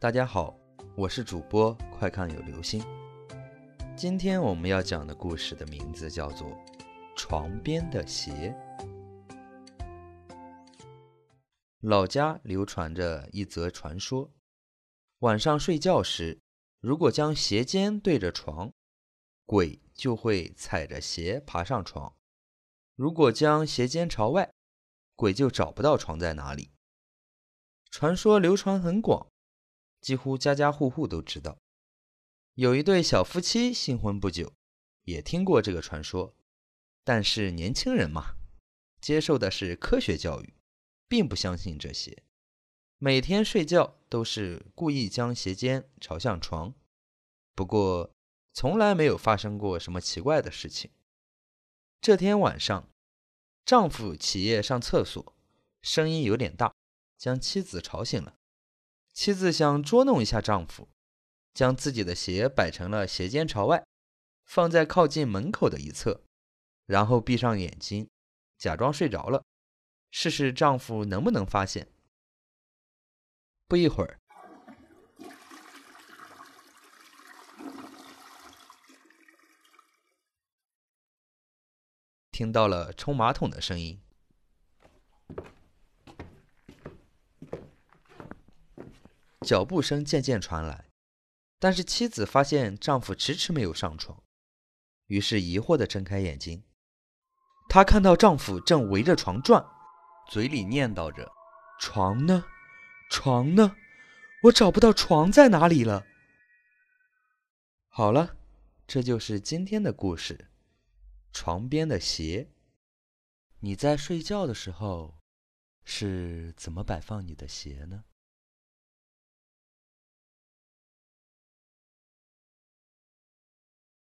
大家好，我是主播快看有流星。今天我们要讲的故事的名字叫做《床边的鞋》。老家流传着一则传说：晚上睡觉时，如果将鞋尖对着床，鬼就会踩着鞋爬上床；如果将鞋尖朝外，鬼就找不到床在哪里。传说流传很广，几乎家家户户都知道。有一对小夫妻新婚不久，也听过这个传说，但是年轻人嘛，接受的是科学教育，并不相信这些。每天睡觉都是故意将鞋尖朝向床，不过从来没有发生过什么奇怪的事情。这天晚上，丈夫起夜上厕所，声音有点大。将妻子吵醒了，妻子想捉弄一下丈夫，将自己的鞋摆成了鞋尖朝外，放在靠近门口的一侧，然后闭上眼睛，假装睡着了，试试丈夫能不能发现。不一会儿，听到了冲马桶的声音。脚步声渐渐传来，但是妻子发现丈夫迟迟没有上床，于是疑惑地睁开眼睛。她看到丈夫正围着床转，嘴里念叨着：“床呢？床呢？我找不到床在哪里了。”好了，这就是今天的故事——床边的鞋。你在睡觉的时候是怎么摆放你的鞋呢？